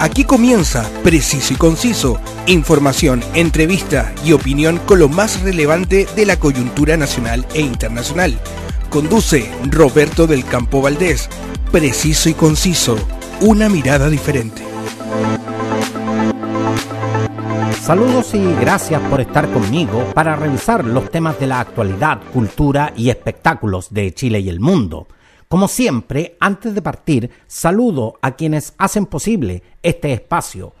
Aquí comienza Preciso y Conciso, información, entrevista y opinión con lo más relevante de la coyuntura nacional e internacional. Conduce Roberto del Campo Valdés. Preciso y Conciso, una mirada diferente. Saludos y gracias por estar conmigo para revisar los temas de la actualidad, cultura y espectáculos de Chile y el mundo. Como siempre, antes de partir, saludo a quienes hacen posible este espacio.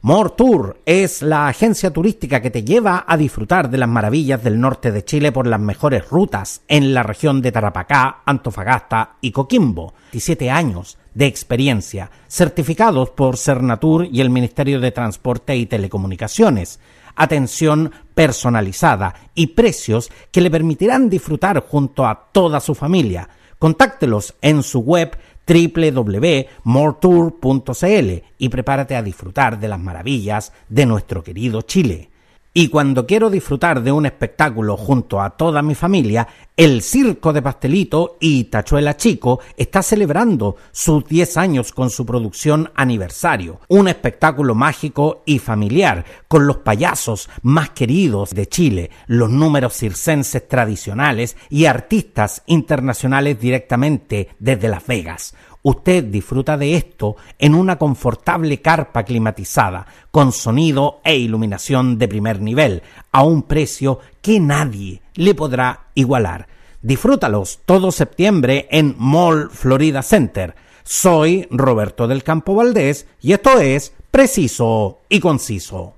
More Tour es la agencia turística que te lleva a disfrutar de las maravillas del norte de Chile por las mejores rutas en la región de Tarapacá, Antofagasta y Coquimbo. 17 años de experiencia, certificados por Cernatur y el Ministerio de Transporte y Telecomunicaciones atención personalizada y precios que le permitirán disfrutar junto a toda su familia. Contáctelos en su web www.moretour.cl y prepárate a disfrutar de las maravillas de nuestro querido Chile. Y cuando quiero disfrutar de un espectáculo junto a toda mi familia, el Circo de Pastelito y Tachuela Chico está celebrando sus 10 años con su producción aniversario. Un espectáculo mágico y familiar, con los payasos más queridos de Chile, los números circenses tradicionales y artistas internacionales directamente desde Las Vegas. Usted disfruta de esto en una confortable carpa climatizada, con sonido e iluminación de primer nivel, a un precio que nadie le podrá igualar. Disfrútalos todo septiembre en Mall Florida Center. Soy Roberto del Campo Valdés y esto es Preciso y Conciso.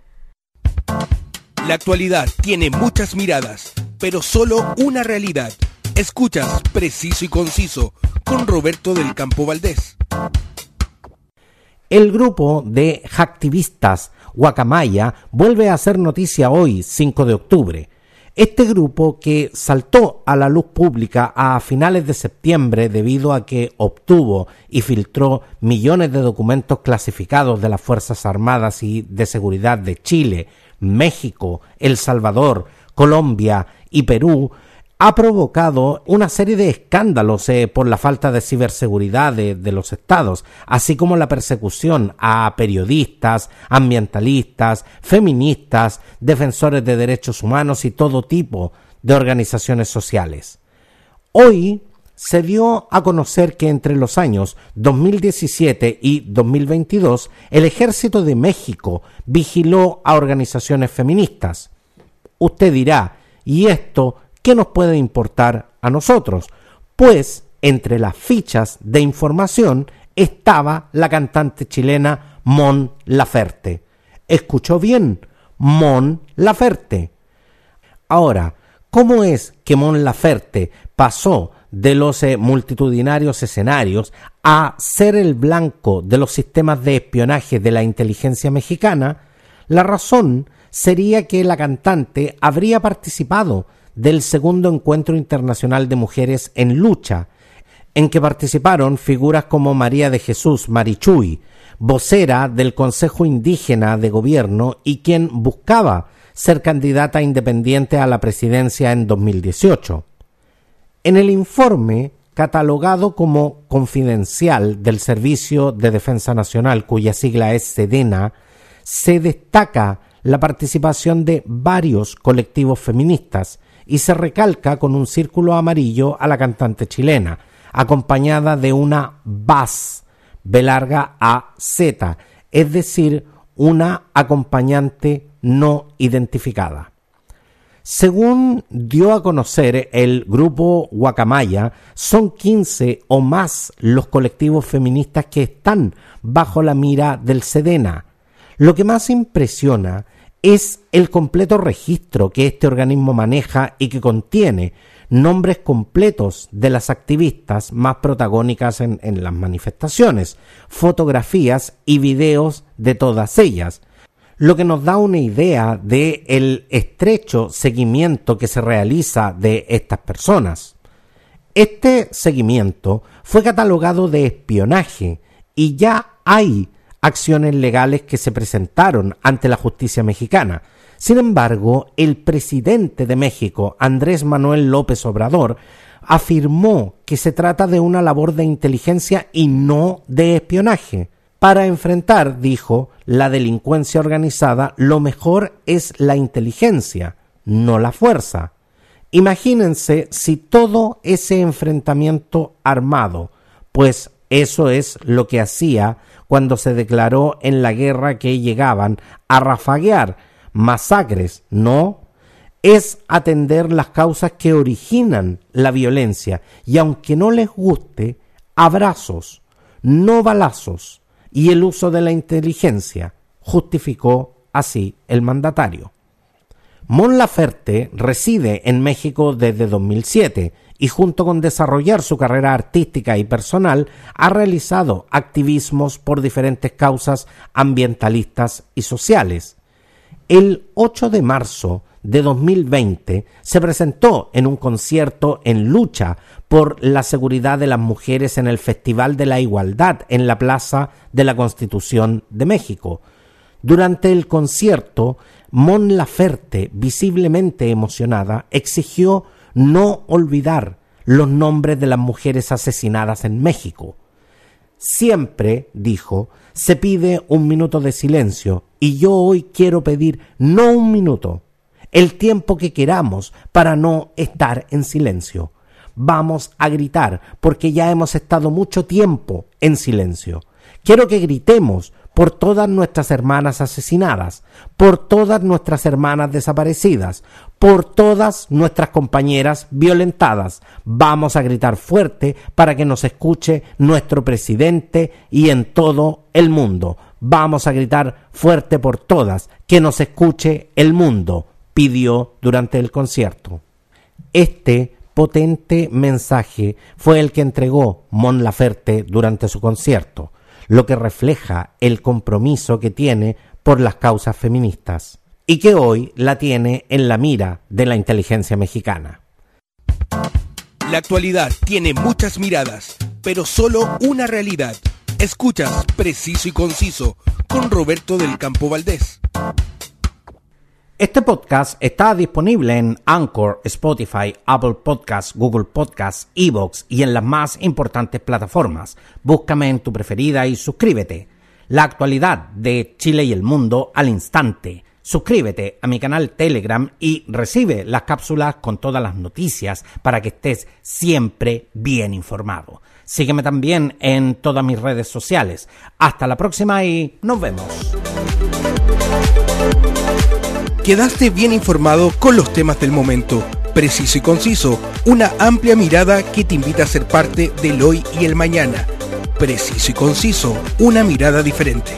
La actualidad tiene muchas miradas, pero solo una realidad. Escuchas Preciso y Conciso con Roberto del Campo Valdés. El grupo de hacktivistas Guacamaya vuelve a hacer noticia hoy, 5 de octubre. Este grupo que saltó a la luz pública a finales de septiembre debido a que obtuvo y filtró millones de documentos clasificados de las Fuerzas Armadas y de Seguridad de Chile, México, El Salvador, Colombia y Perú, ha provocado una serie de escándalos eh, por la falta de ciberseguridad de, de, los estados, así como la persecución a periodistas, ambientalistas, feministas, defensores de derechos humanos y todo tipo de organizaciones sociales. Hoy se dio a conocer que entre los años 2017 y 2022 el ejército de México vigiló a organizaciones feministas. Usted dirá, ¿y esto ¿qué nos puede importar a nosotros? Pues entre las fichas de información estaba la cantante chilena Mon Laferte. ¿Escuchó bien? Mon Laferte. Ahora, ¿cómo es que Mon Laferte pasó de los eh, multitudinarios escenarios a ser el blanco de los sistemas de espionaje de la inteligencia mexicana? La razón sería que la cantante habría participado del segundo encuentro internacional de mujeres en lucha, en que participaron figuras como María de Jesús Marichuy, vocera del Consejo Indígena de Gobierno y quien buscaba ser candidata independiente a la presidencia en 2018. En el informe, catalogado como confidencial del Servicio de Defensa Nacional, cuya sigla es SEDENA, se destaca la participación de varios colectivos feministas, y se recalca con un círculo amarillo a la cantante chilena, acompañada de una bass, B larga A Z, es decir, una acompañante no identificada. Según dio a conocer el grupo Guacamaya, son 15 o más los colectivos feministas que están bajo la mira del Sedena. Lo que más impresiona es el completo registro que este organismo maneja y que contiene nombres completos de las activistas más protagónicas en, en, las manifestaciones, fotografías y videos de todas ellas, lo que nos da una idea de el estrecho seguimiento que se realiza de estas personas. Este seguimiento fue catalogado de espionaje y ya hay acciones legales que se presentaron ante la justicia mexicana. Sin embargo, el presidente de México, Andrés Manuel López Obrador, afirmó que se trata de una labor de inteligencia y no de espionaje. Para enfrentar, dijo, la delincuencia organizada, lo mejor es la inteligencia, no la fuerza. Imagínense si todo ese enfrentamiento armado, pues eso es lo que hacía cuando se declaró en la guerra que llegaban a rafaguear masacres, no, es atender las causas que originan la violencia. Y aunque no les guste, abrazos, no balazos y el uso de la inteligencia, justificó así el mandatario. Mon Laferte reside en México desde 2007 y junto con desarrollar su carrera artística y personal ha realizado activismos por diferentes causas ambientalistas y sociales. El 8 de marzo de 2020 se presentó en un concierto en lucha por la seguridad de las mujeres en el Festival de la Igualdad en la Plaza de la Constitución de México. Durante el concierto, Mon Laferte, visiblemente emocionada, exigió no olvidar los nombres de las mujeres asesinadas en México. Siempre, dijo, se pide un minuto de silencio y yo hoy quiero pedir no un minuto, el tiempo que queramos para no estar en silencio. Vamos a gritar porque ya hemos estado mucho tiempo en silencio. Quiero que gritemos por todas nuestras hermanas asesinadas, por todas nuestras hermanas desaparecidas, por todas nuestras compañeras violentadas. Vamos a gritar fuerte para que nos escuche nuestro presidente y en todo el mundo. Vamos a gritar fuerte por todas, que nos escuche el mundo, pidió durante el concierto. Este potente mensaje fue el que entregó Mon Laferte durante su concierto lo que refleja el compromiso que tiene por las causas feministas y que hoy la tiene en la mira de la inteligencia mexicana. La actualidad tiene muchas miradas, pero solo una realidad. Escuchas Preciso y Conciso con Roberto del Campo Valdés. Este podcast está disponible en Anchor, Spotify, Apple Podcasts, Google Podcasts, Evox y en las más importantes plataformas. Búscame en tu preferida y suscríbete. La actualidad de Chile y el mundo al instante. Suscríbete a mi canal Telegram y recibe las cápsulas con todas las noticias para que estés siempre bien informado. Sígueme también en todas mis redes sociales. Hasta la próxima y nos vemos. Quedaste bien informado con los temas del momento, preciso y conciso, una amplia mirada que te invita a ser parte del hoy y el mañana. Preciso y conciso, una mirada diferente.